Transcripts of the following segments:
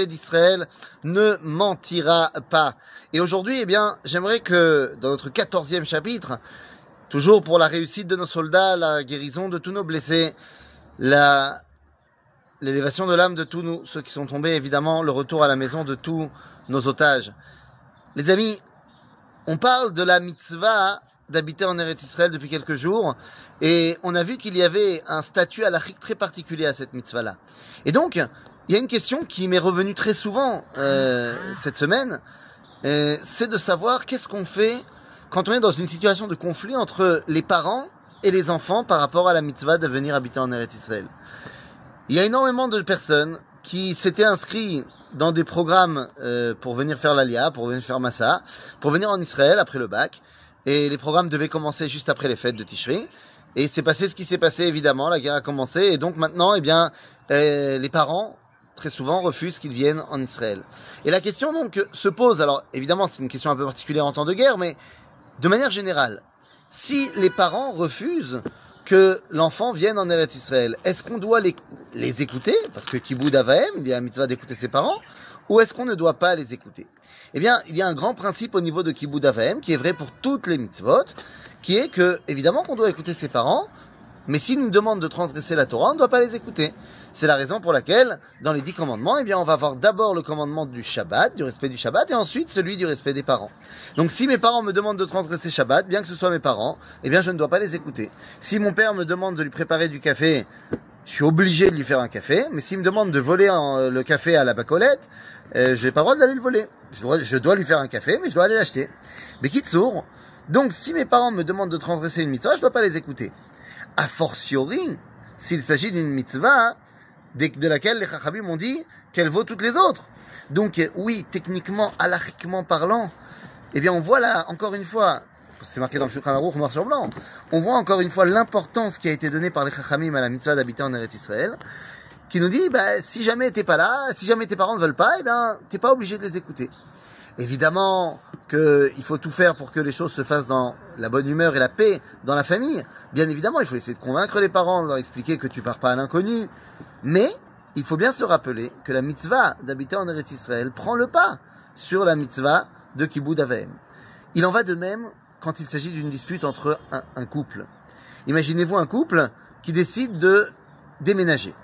d'Israël ne mentira pas. Et aujourd'hui, eh bien, j'aimerais que dans notre quatorzième chapitre, toujours pour la réussite de nos soldats, la guérison de tous nos blessés, la l'élévation de l'âme de tous nous, ceux qui sont tombés, évidemment, le retour à la maison de tous nos otages. Les amis, on parle de la mitzvah d'habiter en Eretz Israël depuis quelques jours, et on a vu qu'il y avait un statut à l'Afrique très particulier à cette mitzvah-là. Et donc, il y a une question qui m'est revenue très souvent euh, cette semaine, euh, c'est de savoir qu'est-ce qu'on fait quand on est dans une situation de conflit entre les parents et les enfants par rapport à la mitzvah de venir habiter en Eretz Israël. Il y a énormément de personnes qui s'étaient inscrits dans des programmes euh, pour venir faire l'Alia, pour venir faire Massa, pour venir en Israël après le bac. Et les programmes devaient commencer juste après les fêtes de Tishri. Et c'est passé ce qui s'est passé, évidemment, la guerre a commencé. Et donc maintenant, eh bien, euh, les parents, très souvent, refusent qu'ils viennent en Israël. Et la question donc se pose, alors évidemment c'est une question un peu particulière en temps de guerre, mais de manière générale, si les parents refusent que l'enfant vienne en Eretz Israël, est-ce qu'on doit les, les écouter? Parce que Kiboud Avahem, il y a un mitzvah d'écouter ses parents, ou est-ce qu'on ne doit pas les écouter? Eh bien, il y a un grand principe au niveau de Kiboud Avahem, qui est vrai pour toutes les mitzvot, qui est que, évidemment qu'on doit écouter ses parents, mais s'ils nous demandent de transgresser la Torah, on ne doit pas les écouter. C'est la raison pour laquelle, dans les dix commandements, eh bien, on va avoir d'abord le commandement du Shabbat, du respect du Shabbat, et ensuite celui du respect des parents. Donc, si mes parents me demandent de transgresser Shabbat, bien que ce soit mes parents, eh bien, je ne dois pas les écouter. Si mon père me demande de lui préparer du café, je suis obligé de lui faire un café, mais s'il me demande de voler le café à la bacolette, euh, j'ai pas le droit d'aller le voler. Je dois, je dois lui faire un café, mais je dois aller l'acheter. Mais quitte sourd. Donc, si mes parents me demandent de transgresser une mitzvah, je dois pas les écouter. A fortiori, s'il s'agit d'une mitzvah de laquelle les chachabim ont dit qu'elle vaut toutes les autres. Donc, oui, techniquement, halachiquement parlant, eh bien, on voit là, encore une fois, c'est marqué dans le Shulchan Aruch noir sur blanc, on voit encore une fois l'importance qui a été donnée par les chachamim à la mitzvah d'habiter en Eretz Israël, qui nous dit, bah, si jamais t'es pas là, si jamais tes parents ne veulent pas, eh ben, t'es pas obligé de les écouter. Évidemment qu'il faut tout faire pour que les choses se fassent dans la bonne humeur et la paix dans la famille. Bien évidemment, il faut essayer de convaincre les parents, de leur expliquer que tu pars pas à l'inconnu. Mais il faut bien se rappeler que la mitzvah d'habiter en Eretz Israël prend le pas sur la mitzvah de Kibbutz Avem. Il en va de même quand il s'agit d'une dispute entre un, un couple. Imaginez-vous un couple qui décide de déménager.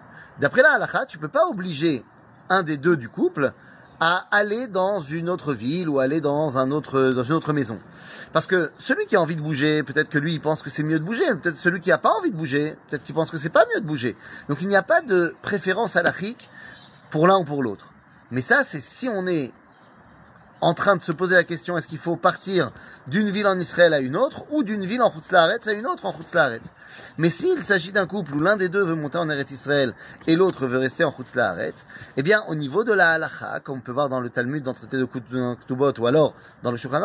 D'après la halakha, tu peux pas obliger un des deux du couple à aller dans une autre ville ou aller dans un autre dans une autre maison. Parce que celui qui a envie de bouger, peut-être que lui il pense que c'est mieux de bouger, peut-être celui qui n'a pas envie de bouger, peut-être qu'il pense que c'est pas mieux de bouger. Donc il n'y a pas de préférence à halachique pour l'un ou pour l'autre. Mais ça c'est si on est en train de se poser la question est-ce qu'il faut partir d'une ville en Israël à une autre ou d'une ville en Chutzlaharetz à une autre en Chutzlaharetz. Mais s'il s'agit d'un couple où l'un des deux veut monter en Eretz Israël et l'autre veut rester en Chutzlaharetz, eh bien au niveau de la halacha, comme on peut voir dans le Talmud dans le traité de Ktubot ou alors dans le Shulchan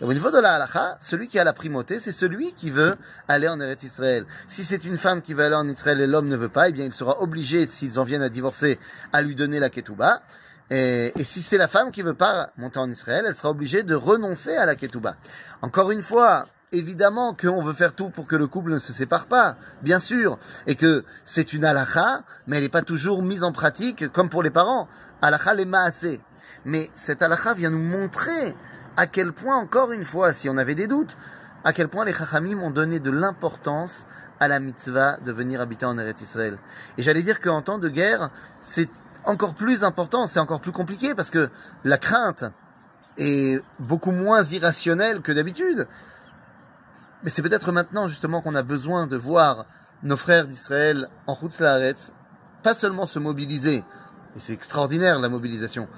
au niveau de la halacha, celui qui a la primauté, c'est celui qui veut aller en Eretz Israël. Si c'est une femme qui veut aller en Israël et l'homme ne veut pas, eh bien il sera obligé, s'ils en viennent à divorcer, à lui donner la ketouba. Et, si c'est la femme qui veut pas monter en Israël, elle sera obligée de renoncer à la ketouba. Encore une fois, évidemment qu'on veut faire tout pour que le couple ne se sépare pas, bien sûr, et que c'est une halakha, mais elle n'est pas toujours mise en pratique comme pour les parents. Halakha les maasé. Mais cette halakha vient nous montrer à quel point, encore une fois, si on avait des doutes, à quel point les chachamim ont donné de l'importance à la mitzvah de venir habiter en Eretz Israël. Et j'allais dire qu'en temps de guerre, c'est encore plus important, c'est encore plus compliqué parce que la crainte est beaucoup moins irrationnelle que d'habitude. Mais c'est peut-être maintenant justement qu'on a besoin de voir nos frères d'Israël en route Laaretz, pas seulement se mobiliser, et c'est extraordinaire la mobilisation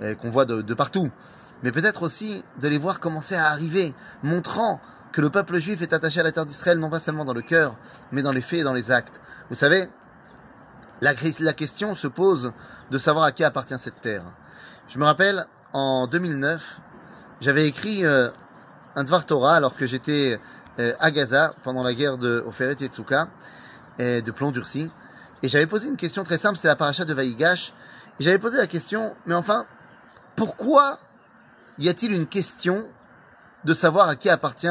euh, qu'on voit de, de partout, mais peut-être aussi de les voir commencer à arriver, montrant que le peuple juif est attaché à la terre d'Israël non pas seulement dans le cœur, mais dans les faits et dans les actes. Vous savez, la, question se pose de savoir à qui appartient cette terre. Je me rappelle, en 2009, j'avais écrit euh, un Dvar Torah alors que j'étais euh, à Gaza pendant la guerre de Oferet et Tsuka, et de plomb durci. Et j'avais posé une question très simple, c'est la paracha de Vaïgash. J'avais posé la question, mais enfin, pourquoi y a-t-il une question de savoir à qui appartient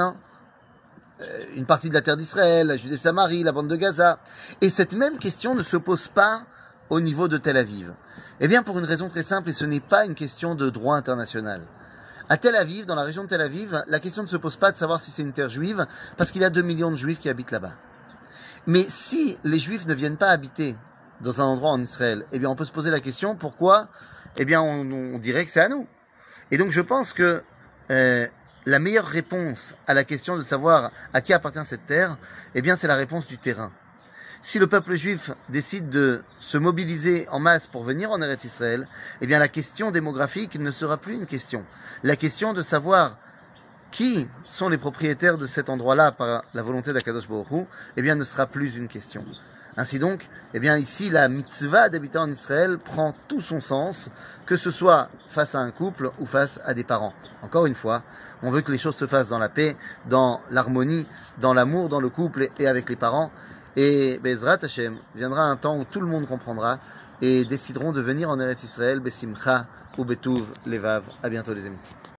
une partie de la terre d'Israël, la Judée-Samarie, la bande de Gaza. Et cette même question ne se pose pas au niveau de Tel Aviv Eh bien, pour une raison très simple, et ce n'est pas une question de droit international. À Tel Aviv, dans la région de Tel Aviv, la question ne se pose pas de savoir si c'est une terre juive, parce qu'il y a 2 millions de juifs qui habitent là-bas. Mais si les juifs ne viennent pas habiter dans un endroit en Israël, eh bien, on peut se poser la question pourquoi? Eh bien, on, dirait que c'est à nous. Et donc, je pense que euh, la meilleure réponse à la question de savoir à qui appartient cette terre, eh c'est la réponse du terrain. Si le peuple juif décide de se mobiliser en masse pour venir en Eretz Israël, eh la question démographique ne sera plus une question. La question de savoir qui sont les propriétaires de cet endroit-là par la volonté d'Akadosh Baruch eh ne sera plus une question. Ainsi donc, eh bien ici, la mitzvah d'habiter en Israël prend tout son sens, que ce soit face à un couple ou face à des parents. Encore une fois, on veut que les choses se fassent dans la paix, dans l'harmonie, dans l'amour, dans le couple et avec les parents. Et Bezrat Hashem, viendra un temps où tout le monde comprendra et décideront de venir en Eretz Israël, Besimcha ou Betuv Levav. À bientôt les amis.